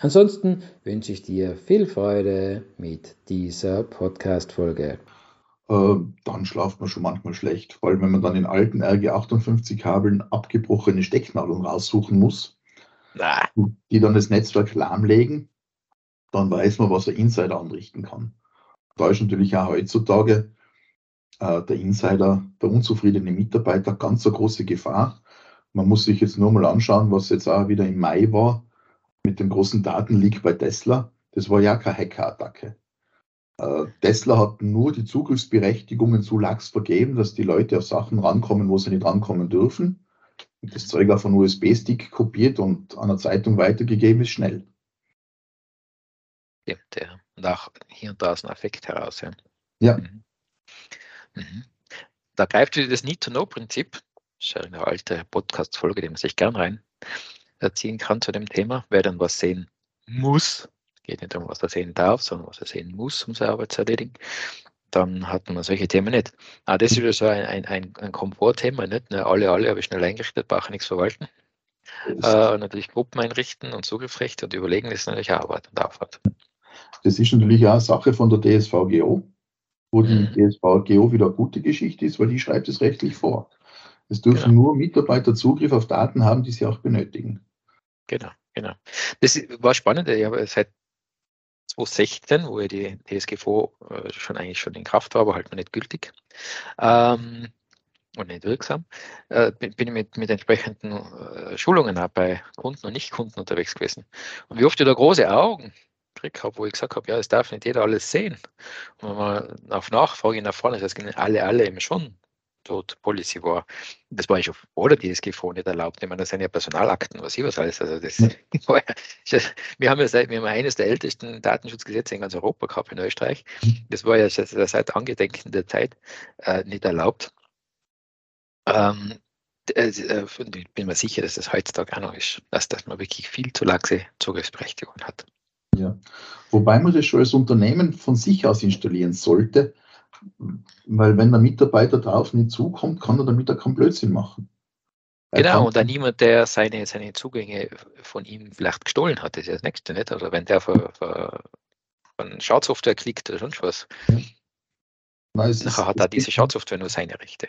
Ansonsten wünsche ich dir viel Freude mit dieser Podcast-Folge. Äh, dann schlaft man schon manchmal schlecht, vor allem wenn man dann in alten RG58-Kabeln abgebrochene Stecknadeln raussuchen muss, nah. die dann das Netzwerk lahmlegen, dann weiß man, was der Insider anrichten kann. Da ist natürlich auch heutzutage äh, der Insider, der unzufriedene Mitarbeiter, ganz eine große Gefahr. Man muss sich jetzt nur mal anschauen, was jetzt auch wieder im Mai war mit dem großen Datenleak bei Tesla. Das war ja keine Hackerattacke. Äh, Tesla hat nur die Zugriffsberechtigungen zu lax vergeben, dass die Leute auf Sachen rankommen, wo sie nicht rankommen dürfen. Und das Zeug auf einen USB-Stick kopiert und an der Zeitung weitergegeben ist schnell. Ja, der nach hier und da aus einem Effekt heraus. Ja. ja. Mhm. Mhm. Da greift wieder das Need-to-Know-Prinzip. Das ist ja eine alte Podcast-Folge, die man sich gern rein erziehen kann zu dem Thema. Wer dann was sehen muss, geht nicht darum, was er sehen darf, sondern was er sehen muss, um seine Arbeit zu erledigen, dann hat man solche Themen nicht. Ah, das ist wieder so ein, ein, ein Komfortthema, nicht? Ne, alle, alle habe ich schnell eingerichtet, brauche nichts verwalten. Äh, natürlich Gruppen einrichten und Zugriffsrechte und überlegen ist natürlich Arbeit und Aufwand. Das ist natürlich auch Sache von der DSVGO, wo die mhm. DSVGO wieder eine gute Geschichte ist, weil die schreibt es rechtlich vor. Es dürfen genau. nur Mitarbeiter Zugriff auf Daten haben, die sie auch benötigen. Genau, genau. Das war spannend. Ich habe seit 2016, wo ja die DSGVO äh, schon eigentlich schon in Kraft war, aber halt noch nicht gültig ähm, und nicht wirksam, äh, bin ich mit, mit entsprechenden äh, Schulungen auch bei Kunden und Nicht-Kunden unterwegs gewesen. Und wie oft ich da große Augen gekriegt habe, wo ich gesagt habe, ja, es darf nicht jeder alles sehen. Und wenn man auf Nachfrage nach vorne, das heißt, alle, alle eben schon dort Policy war. Das war ja schon vor der DSGVO nicht erlaubt. Ich meine, das sind ja Personalakten, was ich was alles. Also das ja. wir haben ja seit, wir haben eines der ältesten Datenschutzgesetze in ganz Europa gehabt in Österreich. Mhm. Das war ja seit, seit Angedenken der Zeit äh, nicht erlaubt. Ähm, äh, äh, ich bin mir sicher, dass das heutzutage auch noch ist, dass, dass man wirklich viel zu laxe Zugriffsberechtigung hat. Ja, wobei man das schon als Unternehmen von sich aus installieren sollte, weil wenn der Mitarbeiter drauf nicht zukommt, kann er damit auch keinen Blödsinn machen. Er genau, und dann niemand, der seine, seine Zugänge von ihm vielleicht gestohlen hat, das ist ja das Nächste, nicht? Oder wenn der von, von, von Schadsoftware klickt oder sonst was. Ja. Nein, Nachher ist, hat er diese Schadsoftware nur seine Rechte.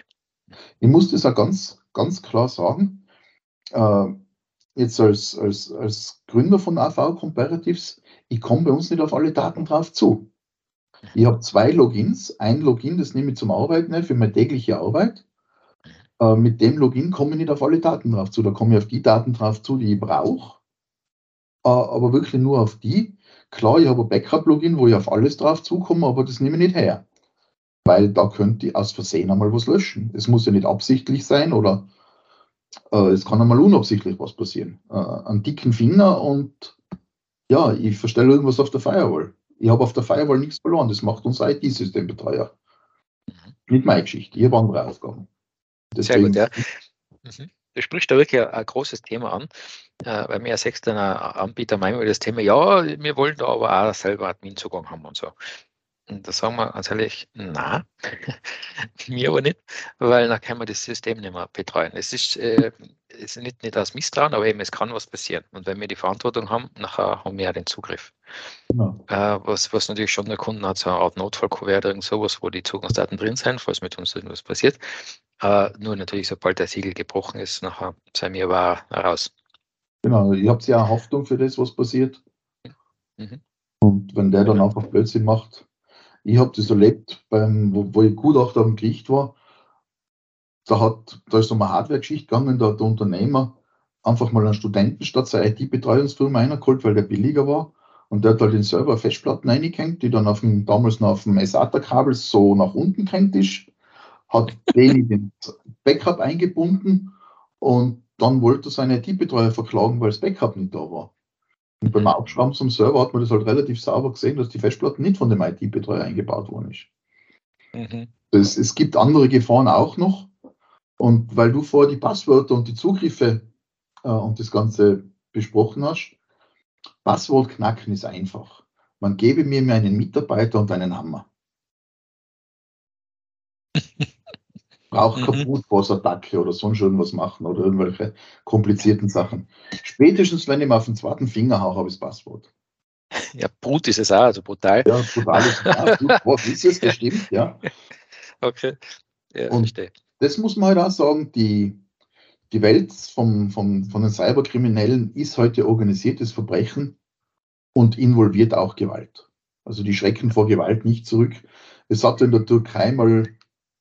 Ich muss das auch ganz, ganz klar sagen. Äh, jetzt als, als, als Gründer von AV Comparatives, ich komme bei uns nicht auf alle Daten drauf zu. Ich habe zwei Logins. Ein Login, das nehme ich zum Arbeiten für meine tägliche Arbeit. Äh, mit dem Login komme ich nicht auf alle Daten drauf zu. Da komme ich auf die Daten drauf zu, die ich brauche. Äh, aber wirklich nur auf die. Klar, ich habe ein Backup-Login, wo ich auf alles drauf zukomme, aber das nehme ich nicht her. Weil da könnte ich aus Versehen einmal was löschen. Es muss ja nicht absichtlich sein oder äh, es kann einmal unabsichtlich was passieren. Äh, einen dicken Finger und ja, ich verstelle irgendwas auf der Firewall. Ich habe auf der Firewall nichts verloren. Das macht unser IT-Systembetreuer. Mhm. Nicht meine Geschichte. Ich habe andere Aufgaben. Deswegen, Sehr gut, ja. Mhm. Du sprichst da wirklich ein, ein großes Thema an, äh, weil mir als externer Anbieter meinen wir das Thema, ja, wir wollen da aber auch selber Admin-Zugang haben und so. Und da sagen wir ganz ehrlich, na, mir aber nicht, weil dann können wir das System nicht mehr betreuen. Es ist, äh, es ist nicht, nicht aus Misstrauen, aber eben es kann was passieren. Und wenn wir die Verantwortung haben, nachher haben wir ja den Zugriff. Genau. Äh, was, was natürlich schon der Kunde hat, so eine Art Notfallkuvert oder sowas, wo die Zugangsdaten drin sind, falls mit uns irgendwas passiert. Äh, nur natürlich, sobald der Siegel gebrochen ist, nachher sind wir aber raus. Genau, ihr habt ja Hoffnung für das, was passiert. Mhm. Und wenn der dann einfach Blödsinn macht, ich habe das erlebt, beim, wo, wo ich Gutachter am Gericht war. Da, hat, da ist um eine Hardware-Geschichte gegangen, da hat der Unternehmer einfach mal einen Studenten statt seiner IT-Betreuungsfirma reingeholt, weil der billiger war. Und der hat halt den Server Festplatten reingehängt, die dann auf dem, damals noch auf dem SATA-Kabel so nach unten gehängt ist, hat den in den Backup eingebunden und dann wollte er seine IT-Betreuer verklagen, weil das Backup nicht da war. Und beim Aufschrauben zum Server hat man das halt relativ sauber gesehen, dass die Festplatte nicht von dem IT-Betreuer eingebaut worden ist. Mhm. Das, es gibt andere Gefahren auch noch. Und weil du vorher die Passwörter und die Zugriffe äh, und das Ganze besprochen hast, Passwort knacken ist einfach. Man gebe mir einen Mitarbeiter und einen Hammer. Braucht keine mhm. Brutforce-Attacke oder sonst irgendwas machen oder irgendwelche komplizierten Sachen. Spätestens, wenn ich mir auf den zweiten Finger haue, habe ich das Passwort. Ja, Brut ist es auch, also brutal. Ja, brutal ist es auch. ist es, das stimmt, ja. Okay. Ja, und verstehe. das muss man halt auch sagen, die, die Welt vom, vom, von den Cyberkriminellen ist heute organisiertes Verbrechen und involviert auch Gewalt. Also die schrecken vor Gewalt nicht zurück. Es hat in der Türkei mal,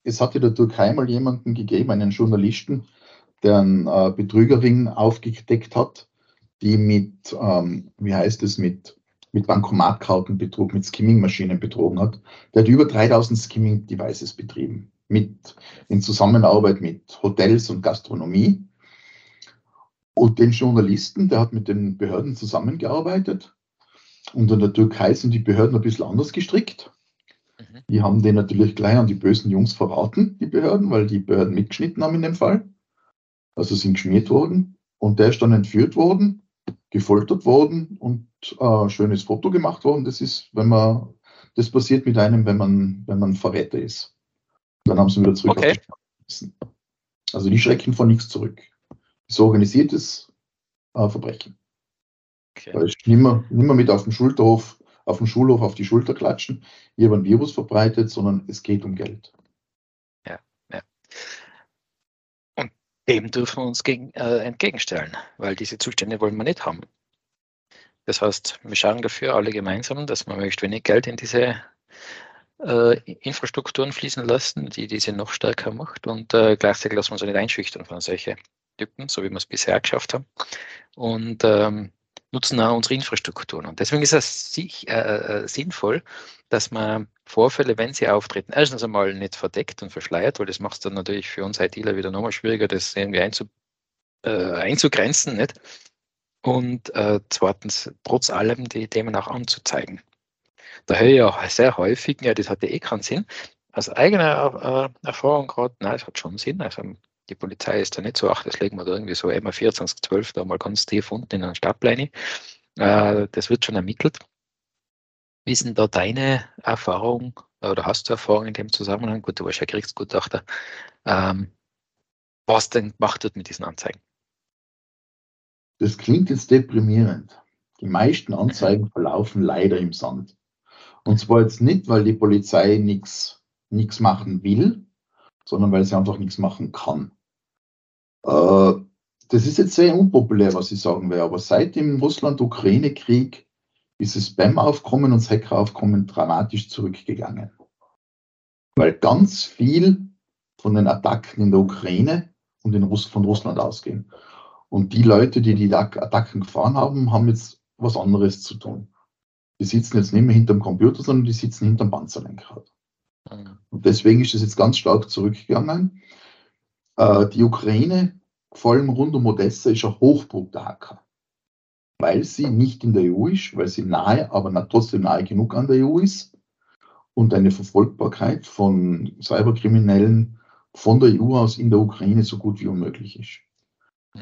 es hat in der Türkei mal jemanden gegeben, einen Journalisten, der eine äh, Betrügerin aufgedeckt hat, die mit, ähm, wie heißt es, mit, mit Bankomatkartenbetrug, mit Skimming-Maschinen betrogen hat. Der hat über 3000 Skimming-Devices betrieben, mit, in Zusammenarbeit mit Hotels und Gastronomie. Und den Journalisten, der hat mit den Behörden zusammengearbeitet und in der Türkei sind die Behörden ein bisschen anders gestrickt. Die haben den natürlich gleich an die bösen Jungs verraten, die Behörden, weil die Behörden mitgeschnitten haben in dem Fall. Also sind geschmiert worden. Und der ist dann entführt worden, gefoltert worden und ein äh, schönes Foto gemacht worden. Das ist, wenn man, das passiert mit einem, wenn man, wenn man Verräter ist. Dann haben sie ihn wieder zurück okay. Also die schrecken vor nichts zurück. Ist organisiertes äh, Verbrechen. Okay. Da ist nimmer, nimmer mit auf dem Schulterhof, auf dem Schulhof auf die Schulter klatschen, hier ein Virus verbreitet, sondern es geht um Geld. Ja, ja. Und dem dürfen wir uns gegen, äh, entgegenstellen, weil diese Zustände wollen wir nicht haben. Das heißt, wir schauen dafür alle gemeinsam, dass wir möglichst wenig Geld in diese äh, Infrastrukturen fließen lassen, die diese noch stärker macht und äh, gleichzeitig lassen wir uns nicht einschüchtern von solchen Typen, so wie wir es bisher geschafft haben. Und ähm, nutzen auch unsere Infrastrukturen. Und deswegen ist es sich, äh, äh, sinnvoll, dass man Vorfälle, wenn sie auftreten, erstens einmal nicht verdeckt und verschleiert, weil das macht es dann natürlich für uns ITler wieder nochmal schwieriger, das irgendwie einzu, äh, einzugrenzen. Nicht? Und äh, zweitens, trotz allem die Themen auch anzuzeigen. Da höre ich auch sehr häufig, ja, das hat ja eh keinen Sinn. Aus eigener äh, Erfahrung gerade, nein, es hat schon Sinn. Also die Polizei ist da nicht so, ach, das legen wir da irgendwie so immer 2412 da mal ganz tief unten in einer Stadtpläne. Äh, das wird schon ermittelt. Wie ist denn da deine Erfahrung oder hast du Erfahrung in dem Zusammenhang? Gut, du warst ja Kriegsgutachter. Ähm, was denn gemacht wird mit diesen Anzeigen? Das klingt jetzt deprimierend. Die meisten Anzeigen verlaufen leider im Sand. Und zwar jetzt nicht, weil die Polizei nichts machen will, sondern weil sie einfach nichts machen kann. Äh, das ist jetzt sehr unpopulär, was ich sagen will, aber seit dem Russland-Ukraine-Krieg ist das Spam-Aufkommen und das Hacker-Aufkommen dramatisch zurückgegangen. Weil ganz viel von den Attacken in der Ukraine und in Russ von Russland ausgehen. Und die Leute, die die Attacken gefahren haben, haben jetzt was anderes zu tun. Die sitzen jetzt nicht mehr hinterm Computer, sondern die sitzen hinterm Panzerlenkrad. Mhm. Und deswegen ist es jetzt ganz stark zurückgegangen. Äh, die Ukraine, vor allem rund um Odessa, ist ein Hochburg der Hacker. Weil sie nicht in der EU ist, weil sie nahe, aber trotzdem nahe genug an der EU ist und eine Verfolgbarkeit von Cyberkriminellen von der EU aus in der Ukraine so gut wie unmöglich ist.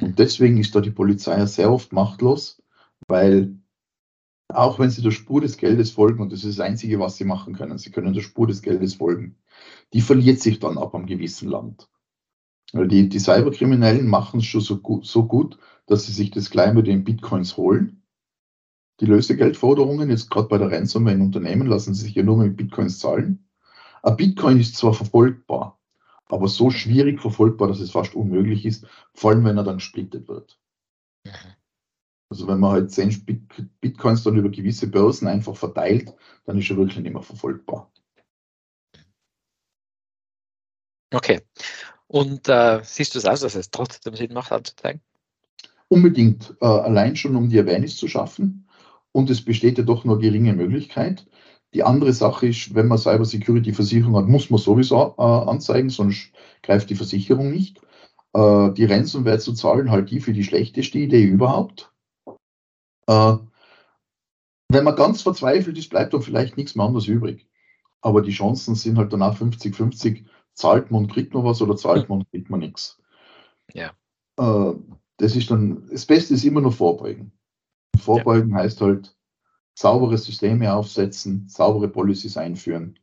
Und deswegen ist da die Polizei sehr oft machtlos, weil auch wenn sie der Spur des Geldes folgen, und das ist das Einzige, was sie machen können, sie können der Spur des Geldes folgen, die verliert sich dann ab einem gewissen Land. Weil die, die Cyberkriminellen machen es schon so gut, so gut, dass sie sich das gleich mit den Bitcoins holen. Die Lösegeldforderungen, jetzt gerade bei der Ransomware in Unternehmen, lassen sie sich ja nur mit Bitcoins zahlen. Ein Bitcoin ist zwar verfolgbar, aber so schwierig verfolgbar, dass es fast unmöglich ist, vor allem wenn er dann splittet wird. Mhm. Also wenn man halt 10 Bitcoins dann über gewisse Börsen einfach verteilt, dann ist er wirklich nicht mehr verfolgbar. Okay. Und äh, siehst du es aus, dass es trotzdem Sinn macht, anzuzeigen? Unbedingt. Äh, allein schon, um die Awareness zu schaffen. Und es besteht ja doch nur geringe Möglichkeit. Die andere Sache ist, wenn man Cyber Security Versicherung hat, muss man sowieso äh, anzeigen, sonst greift die Versicherung nicht. Äh, die Ransomware zu zahlen, halt die für die schlechteste Idee überhaupt. Äh, wenn man ganz verzweifelt ist, bleibt dann vielleicht nichts mehr anderes übrig. Aber die Chancen sind halt danach 50-50. Zahlt man und kriegt man was oder zahlt man und kriegt man nichts. Ja. Äh, das ist dann, das Beste ist immer nur Vorbeugen. Vorbeugen ja. heißt halt saubere Systeme aufsetzen, saubere Policies einführen,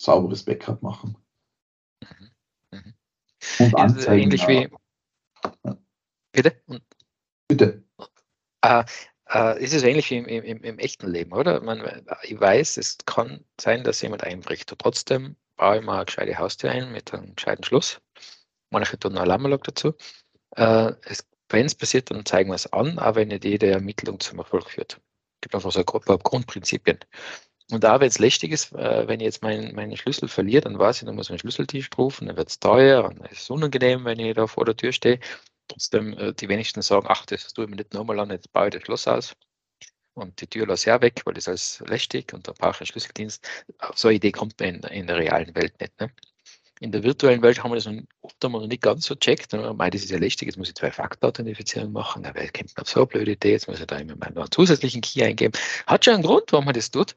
sauberes Backup machen. Mhm. Mhm. Und anzeigen. Ähnlich wie. Ja. Bitte? Bitte. Äh, äh, ist es ähnlich wie im, im, im, echten Leben, oder? Man, ich weiß, es kann sein, dass jemand einbricht. Und trotzdem baue ich mal eine gescheite Haustür ein mit einem gescheiten Schluss. Manche tun einen Alarmanlage dazu. Äh, wenn es passiert, dann zeigen wir es an, aber wenn nicht jede Ermittlung zum Erfolg führt. Es gibt einfach so ein paar Grundprinzipien. Und da, wenn es lästig ist, äh, wenn ich jetzt meinen, meinen Schlüssel verliere, dann weiß ich, dann muss ich einen Schlüsseltisch rufen, dann wird es teuer und es ist unangenehm, wenn ich da vor der Tür stehe. Trotzdem, äh, die wenigsten sagen, ach, das tue ich mir nicht nochmal an, jetzt baue ich das Schloss aus und die Tür lasse ich auch weg, weil das alles lästig und da brauche ich einen Schlüsseldienst. Auf so eine Idee kommt man in, in der realen Welt nicht. Ne? In der virtuellen Welt haben wir das noch, oft noch nicht ganz so checkt. Meine, das ist ja lästig, jetzt muss ich zwei Faktor-Authentifizierung machen. Aber wer kommt auf so eine blöde Idee? Jetzt muss ich da immer meinen zusätzlichen Key eingeben. Hat schon einen Grund, warum man das tut.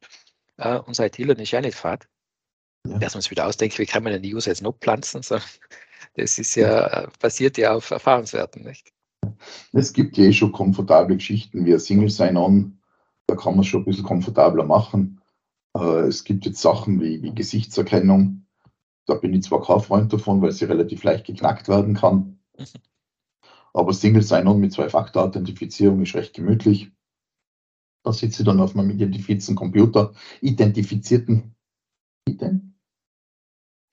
Uh, unser ITler ist ja nicht fad. Ja. Dass man es wieder ausdenkt, wie kann man die User jetzt noch pflanzen? So, das ist ja, basiert ja auf Erfahrungswerten, nicht? Es gibt ja eh schon komfortable Geschichten wie ein Single Sign-On. Da kann man es schon ein bisschen komfortabler machen. Uh, es gibt jetzt Sachen wie, wie Gesichtserkennung da bin ich zwar kein Freund davon, weil sie relativ leicht geknackt werden kann. Mhm. Aber Single Sign-On mit Zwei-Faktor-Authentifizierung ist recht gemütlich. Da sitze ich dann auf meinem identifizierten Computer, identifizierten, Ident?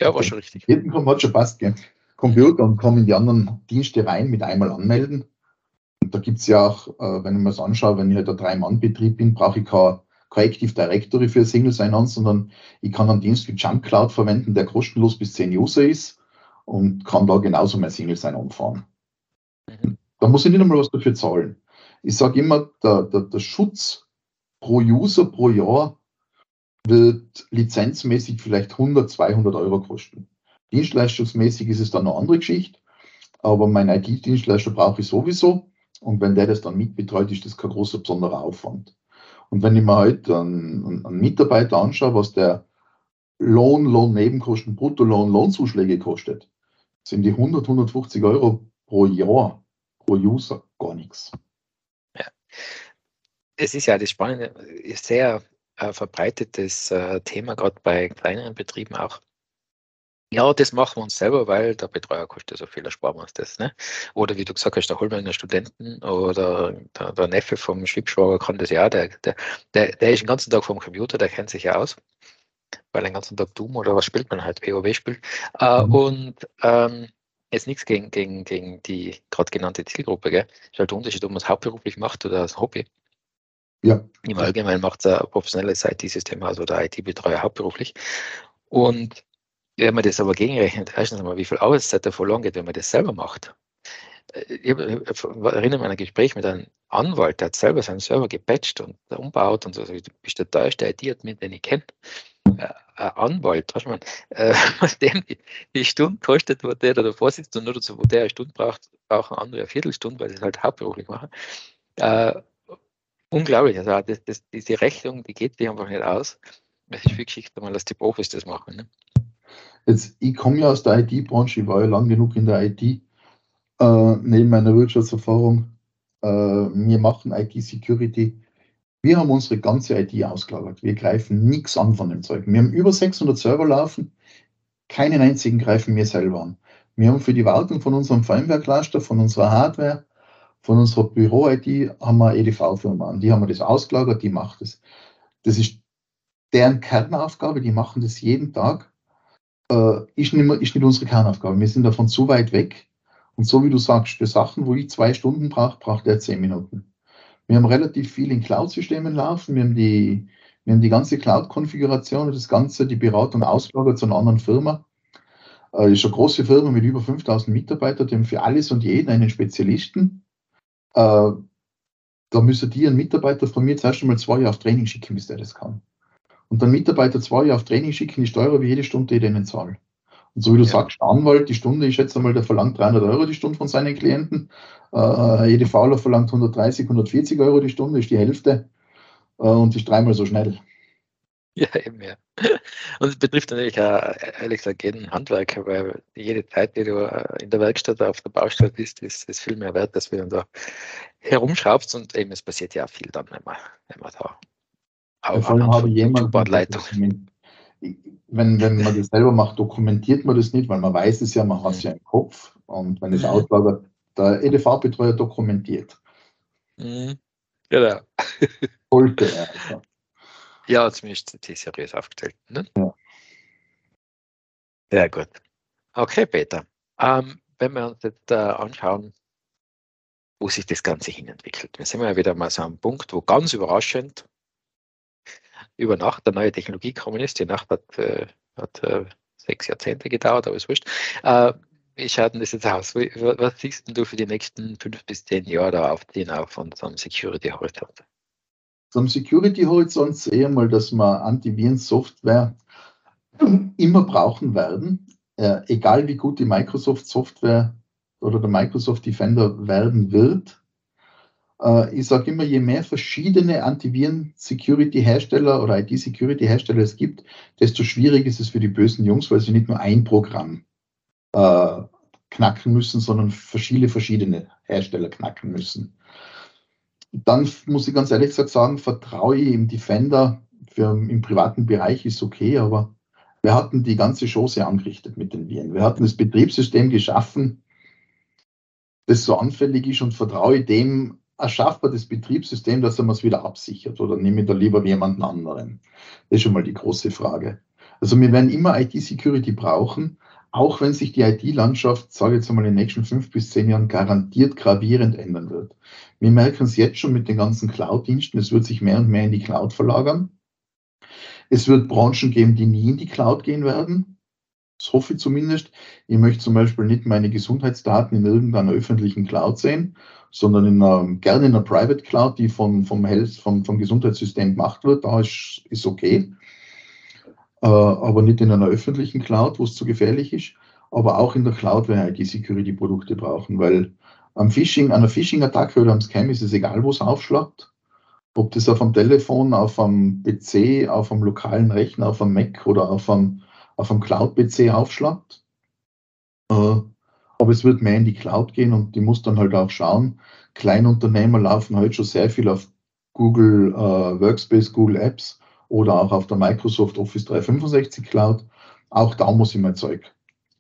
Ja, war schon richtig. Hat schon passt, gell? Computer und komme in die anderen Dienste rein mit einmal anmelden. Und da gibt es ja auch, äh, wenn ich mir das anschaue, wenn ich halt ein Drei-Mann-Betrieb bin, brauche ich kein kein Active Directory für Single Sign-On, sondern ich kann einen Dienst wie Jump Cloud verwenden, der kostenlos bis 10 User ist und kann da genauso mein Single Sign-On fahren. Da muss ich nicht einmal was dafür zahlen. Ich sage immer, der, der, der Schutz pro User pro Jahr wird lizenzmäßig vielleicht 100, 200 Euro kosten. Dienstleistungsmäßig ist es dann eine andere Geschichte, aber mein IT-Dienstleister brauche ich sowieso und wenn der das dann mitbetreut, ist das kein großer besonderer Aufwand. Und wenn ich mir halt einen, einen Mitarbeiter anschaue, was der Lohn, Lohnnebenkosten, Bruttolohn, Lohnzuschläge kostet, sind die 100, 150 Euro pro Jahr, pro User gar nichts. Ja. Es ist ja das Spannende, sehr äh, verbreitetes äh, Thema, gerade bei kleineren Betrieben auch. Ja, das machen wir uns selber, weil der Betreuer kostet so viel, da sparen wir uns das. Ne? Oder wie du gesagt hast, der Holmeiner Studenten oder der, der, Neffe vom Schwibschwager kann das ja, der, der, der, der ist den ganzen Tag vom Computer, der kennt sich ja aus, weil den ganzen Tag Doom oder was spielt man halt, WoW spielt. Äh, mhm. Und ähm, jetzt nichts gegen, gegen, gegen die gerade genannte Zielgruppe, gell? Ist halt der Unterschied, ob man es hauptberuflich macht oder als Hobby. Ja. Im Allgemeinen macht es ein professionelles IT-System, also der IT-Betreuer hauptberuflich. Und wenn man das aber gegenrechnet, erstens einmal, wie viel Arbeitszeit da verloren geht, wenn man das selber macht. Äh, ich erinnere mich an ein Gespräch mit einem Anwalt, der hat selber seinen Server gepatcht und umbaut und so. Du bist der teuerste IT-Admin, den ich kenne. Äh, ein Anwalt, du, man, äh, dem die, die Stunde kostet, wo der da davor sitzt und nur dazu, wo der eine Stunde braucht, brauchen andere eine Viertelstunde, weil sie es halt hauptberuflich machen. Äh, unglaublich. Also das, das, diese Rechnung, die geht sich einfach nicht aus. Es ist viel Geschichte, mal, dass die Profis das machen. Ne? Jetzt, ich komme ja aus der IT-Branche, ich war ja lang genug in der IT, äh, neben meiner Wirtschaftserfahrung. Äh, wir machen IT-Security. Wir haben unsere ganze IT ausgelagert. Wir greifen nichts an von dem Zeug. Wir haben über 600 Server laufen, keinen einzigen greifen wir selber an. Wir haben für die Wartung von unserem Firmware-Cluster, von unserer Hardware, von unserer Büro-IT haben wir eine EDV-Firma an. Die haben wir das ausgelagert, die macht es. Das ist deren Kernaufgabe, die machen das jeden Tag äh, ist, nicht ist nicht unsere Kernaufgabe. Wir sind davon zu weit weg. Und so wie du sagst, für Sachen, wo ich zwei Stunden brauche, braucht er zehn Minuten. Wir haben relativ viel in Cloud-Systemen laufen. Wir haben die, wir haben die ganze Cloud-Konfiguration, das Ganze, die Beratung ausgelagert zu einer anderen Firma. Äh, ist eine große Firma mit über 5000 Mitarbeitern, die haben für alles und jeden einen Spezialisten. Äh, da müsste die einen Mitarbeiter von mir zuerst einmal zwei Jahre auf Training schicken, bis der das kann und dann Mitarbeiter zwei Jahre auf Training schicken, ist teurer wie jede Stunde, die denen zahle. Und so wie du ja. sagst, Anwalt, die Stunde, ich schätze mal, der verlangt 300 Euro die Stunde von seinen Klienten. Äh, jede Fauler verlangt 130, 140 Euro die Stunde, ist die Hälfte. äh, und ist dreimal so schnell. Ja, eben, ja. Und es betrifft natürlich auch, ehrlich gesagt, jeden Handwerker, weil jede Zeit, die du äh, in der Werkstatt auf der Baustelle bist, ist, ist viel mehr wert, als wenn du da herumschraubst und eben es passiert ja viel dann, wenn man, wenn man da auch vor allem habe jemand, wenn, wenn man das selber macht, dokumentiert man das nicht, weil man weiß es ja, man hat es ja im Kopf und wenn es auslagert, der EDV-Betreuer dokumentiert. Mhm. Genau. Sollte er. Also. Ja, zumindest seriös aufgestellt. Ne? Ja. Sehr gut. Okay, Peter. Ähm, wenn wir uns jetzt äh, anschauen, wo sich das Ganze hin entwickelt. Wir sind ja wieder mal so am Punkt, wo ganz überraschend über Nacht eine neue Technologie gekommen ist. Die Nacht hat, äh, hat äh, sechs Jahrzehnte gedauert, aber ist wurscht. Äh, wie schaut denn das jetzt aus? Was siehst du für die nächsten fünf bis zehn Jahre da auf von so einem Security-Horizont? Zum Security-Horizont sehe ich mal, dass wir Antiviren-Software immer brauchen werden, äh, egal wie gut die Microsoft-Software oder der Microsoft Defender werden wird. Äh, ich sage immer, je mehr verschiedene Antiviren-Security-Hersteller oder IT-Security-Hersteller es gibt, desto schwieriger ist es für die bösen Jungs, weil sie nicht nur ein Programm äh, knacken müssen, sondern verschiedene verschiedene Hersteller knacken müssen dann muss ich ganz ehrlich gesagt sagen, vertraue ich im Defender für, im privaten Bereich ist okay, aber wir hatten die ganze Chance angerichtet mit den Viren. Wir hatten das Betriebssystem geschaffen, das so anfällig ist und vertraue dem erschaffbar das Betriebssystem, dass er es wieder absichert oder nehme ich da lieber jemanden anderen? Das ist schon mal die große Frage. Also wir werden immer IT-Security brauchen, auch wenn sich die IT-Landschaft, sage ich jetzt einmal, in den nächsten fünf bis zehn Jahren garantiert gravierend ändern wird. Wir merken es jetzt schon mit den ganzen Cloud-Diensten, es wird sich mehr und mehr in die Cloud verlagern. Es wird Branchen geben, die nie in die Cloud gehen werden. Das hoffe ich zumindest. Ich möchte zum Beispiel nicht meine Gesundheitsdaten in irgendeiner öffentlichen Cloud sehen, sondern in einer, gerne in einer Private Cloud, die von, vom, Health, vom, vom Gesundheitssystem gemacht wird. Da ist, ist okay. Äh, aber nicht in einer öffentlichen Cloud, wo es zu gefährlich ist. Aber auch in der Cloud werden IT-Security-Produkte brauchen, weil am Phishing, einer Phishing-Attacke oder am Scam ist es egal, wo es aufschlagt. Ob das auf einem Telefon, auf einem PC, auf einem lokalen Rechner, auf einem Mac oder auf einem, auf einem Cloud-PC aufschlagt. Äh, aber es wird mehr in die Cloud gehen und die muss dann halt auch schauen. Kleinunternehmer laufen heute schon sehr viel auf Google äh, Workspace, Google Apps oder auch auf der Microsoft Office 365 Cloud. Auch da muss ich mein Zeug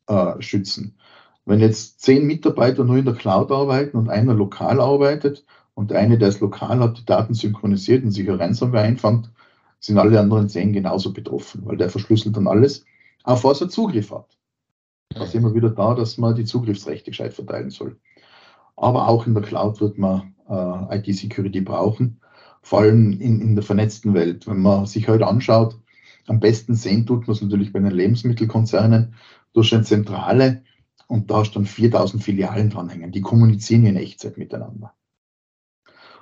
äh, schützen. Wenn jetzt zehn Mitarbeiter nur in der Cloud arbeiten und einer lokal arbeitet und der eine, der es lokal hat, die Daten synchronisiert und sich ein Ransomware einfängt, sind alle anderen zehn genauso betroffen, weil der verschlüsselt dann alles, auf was er Zugriff hat. Da sind wir wieder da, dass man die Zugriffsrechte gescheit verteilen soll. Aber auch in der Cloud wird man äh, IT-Security brauchen, vor allem in, in der vernetzten Welt. Wenn man sich heute anschaut, am besten sehen tut man es natürlich bei den Lebensmittelkonzernen durch eine Zentrale, und da hast dann 4000 Filialen dranhängen. Die kommunizieren in Echtzeit miteinander.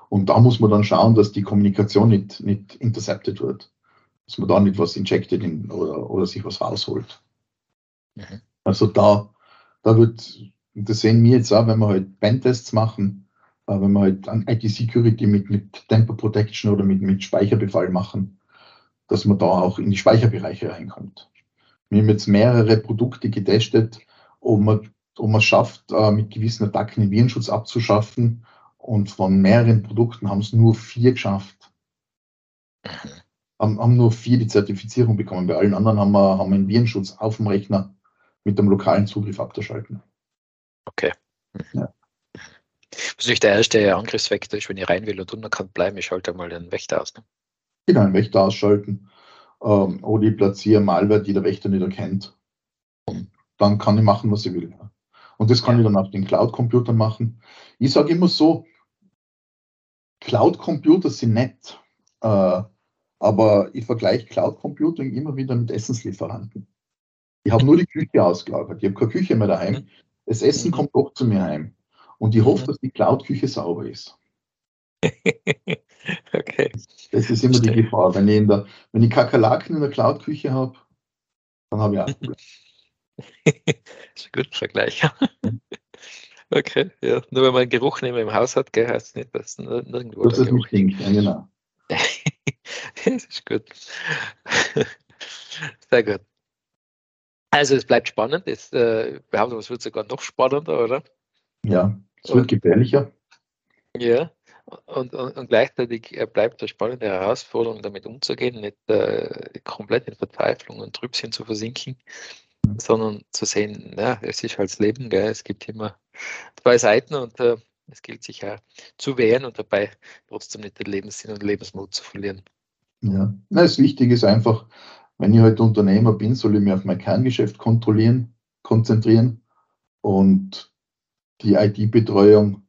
Und da muss man dann schauen, dass die Kommunikation nicht, nicht intercepted wird. Dass man da nicht was injected in, oder, oder sich was rausholt. Mhm. Also da, da wird, das sehen wir jetzt auch, wenn wir halt Pentests machen, äh, wenn wir halt an IT-Security mit, mit Temper Protection oder mit, mit Speicherbefall machen, dass man da auch in die Speicherbereiche reinkommt. Wir haben jetzt mehrere Produkte getestet, ob man, ob man schafft, äh, mit gewissen Attacken den Virenschutz abzuschaffen. Und von mehreren Produkten haben es nur vier geschafft. Haben, haben nur vier die Zertifizierung bekommen. Bei allen anderen haben wir, haben wir einen Virenschutz auf dem Rechner mit dem lokalen Zugriff abzuschalten. Okay. Ja. Das ist nicht der erste Angriffsvektor ist, wenn ich rein will und unerkannt bleiben, ich schalte mal den Wächter aus. Ne? Genau, einen Wächter ausschalten. Ähm, oder ich platziere Malware, die der Wächter nicht erkennt dann kann ich machen, was ich will. Und das kann ja. ich dann auf den Cloud-Computern machen. Ich sage immer so, Cloud-Computer sind nett, äh, aber ich vergleiche Cloud-Computing immer wieder mit Essenslieferanten. Ich habe nur die Küche ausgelagert. Ich habe keine Küche mehr daheim. Mhm. Das Essen mhm. kommt doch zu mir heim. Und ich hoffe, mhm. dass die Cloud-Küche sauber ist. okay. Das ist immer die Gefahr. Wenn ich, in der, wenn ich Kakerlaken in der Cloud-Küche habe, dann habe ich auch ein Problem. das ist ein guter Vergleich. okay, ja. Nur wenn man einen Geruch nicht mehr im Haus hat, gell, heißt es nicht, dass nirgendwo das ist Geruch nicht, ja, genau. das ist gut. Sehr gut. Also es bleibt spannend. Es, äh, behaupte, es wird sogar noch spannender, oder? Ja, es wird gefährlicher. Ja, und, und, und gleichzeitig äh, bleibt eine spannende Herausforderung, damit umzugehen, nicht äh, komplett in Verzweiflung und Trübschen zu versinken, sondern zu sehen, ja, es ist halt das Leben, gell? es gibt immer zwei Seiten und äh, es gilt sich ja zu wehren und dabei trotzdem nicht den Lebenssinn und Lebensmut zu verlieren. Ja, Na, das Wichtige ist einfach, wenn ich heute Unternehmer bin, soll ich mich auf mein Kerngeschäft kontrollieren, konzentrieren und die IT-Betreuung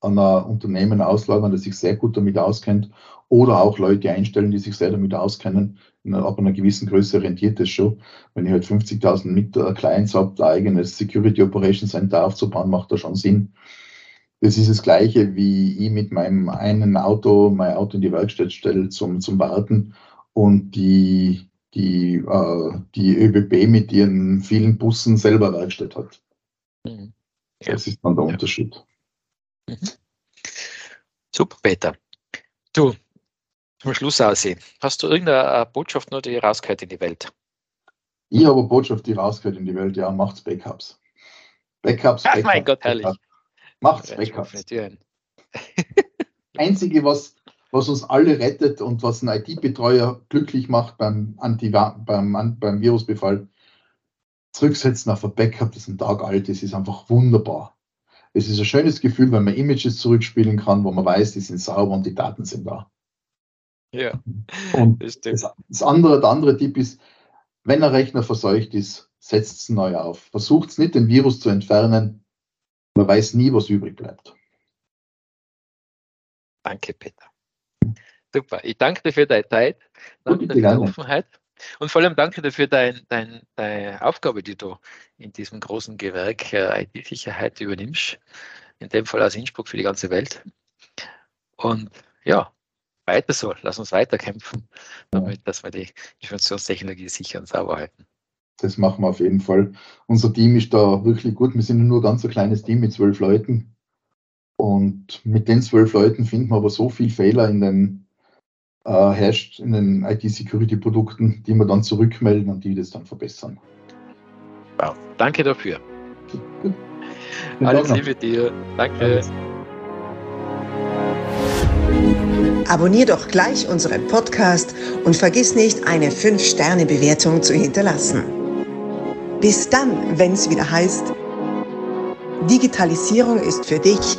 an ein Unternehmen auslagern, das sich sehr gut damit auskennt oder auch Leute einstellen, die sich sehr damit auskennen. Ab einer gewissen Größe rentiert es schon. Wenn ich halt 50.000 mit Clients habe, ein eigenes Security Operations Center aufzubauen, macht das schon Sinn. Das ist das Gleiche, wie ich mit meinem einen Auto, mein Auto in die Werkstatt stelle zum, zum Warten und die, die, äh, die ÖBB mit ihren vielen Bussen selber Werkstatt hat. Mhm. Ja. Das ist dann der ja. Unterschied. Mhm. Super, Peter. Du, zum Schluss aussehen. Hast du irgendeine Botschaft nur, die rausgehört in die Welt? Ich habe eine Botschaft, die rausgehört in die Welt. Ja, macht's Backups. Backups, Backups. Ach mein Gott, herrlich. Backups. Macht's Backups. Einzige, was, was uns alle rettet und was ein IT-Betreuer glücklich macht beim, Anti beim, beim Virusbefall, zurücksetzen auf ein Backup, das ein Tag alt ist, ist einfach wunderbar. Es ist ein schönes Gefühl, wenn man Images zurückspielen kann, wo man weiß, die sind sauber und die Daten sind da. Ja. Und das, das, andere, der andere Tipp ist, wenn ein Rechner verseucht ist, setzt es neu auf. Versucht es nicht, den Virus zu entfernen. Man weiß nie, was übrig bleibt. Danke, Peter. Super. Ich danke dir für deine Zeit, danke für deine Offenheit. Und vor allem danke dir für dein, dein, deine Aufgabe, die du in diesem großen Gewerk äh, IT-Sicherheit übernimmst. In dem Fall aus Innsbruck für die ganze Welt. Und ja, weiter so. Lass uns weiter kämpfen, damit dass wir die Informationstechnologie sicher und sauber halten. Das machen wir auf jeden Fall. Unser Team ist da wirklich gut. Wir sind nur ganz ein kleines Team mit zwölf Leuten. Und mit den zwölf Leuten finden wir aber so viele Fehler in den äh, herrscht in den IT-Security-Produkten, die wir dann zurückmelden und die das dann verbessern. Wow, danke dafür. Gut. Alles Liebe dir. Danke. Alles. Abonnier doch gleich unseren Podcast und vergiss nicht, eine 5-Sterne-Bewertung zu hinterlassen. Bis dann, wenn es wieder heißt, Digitalisierung ist für dich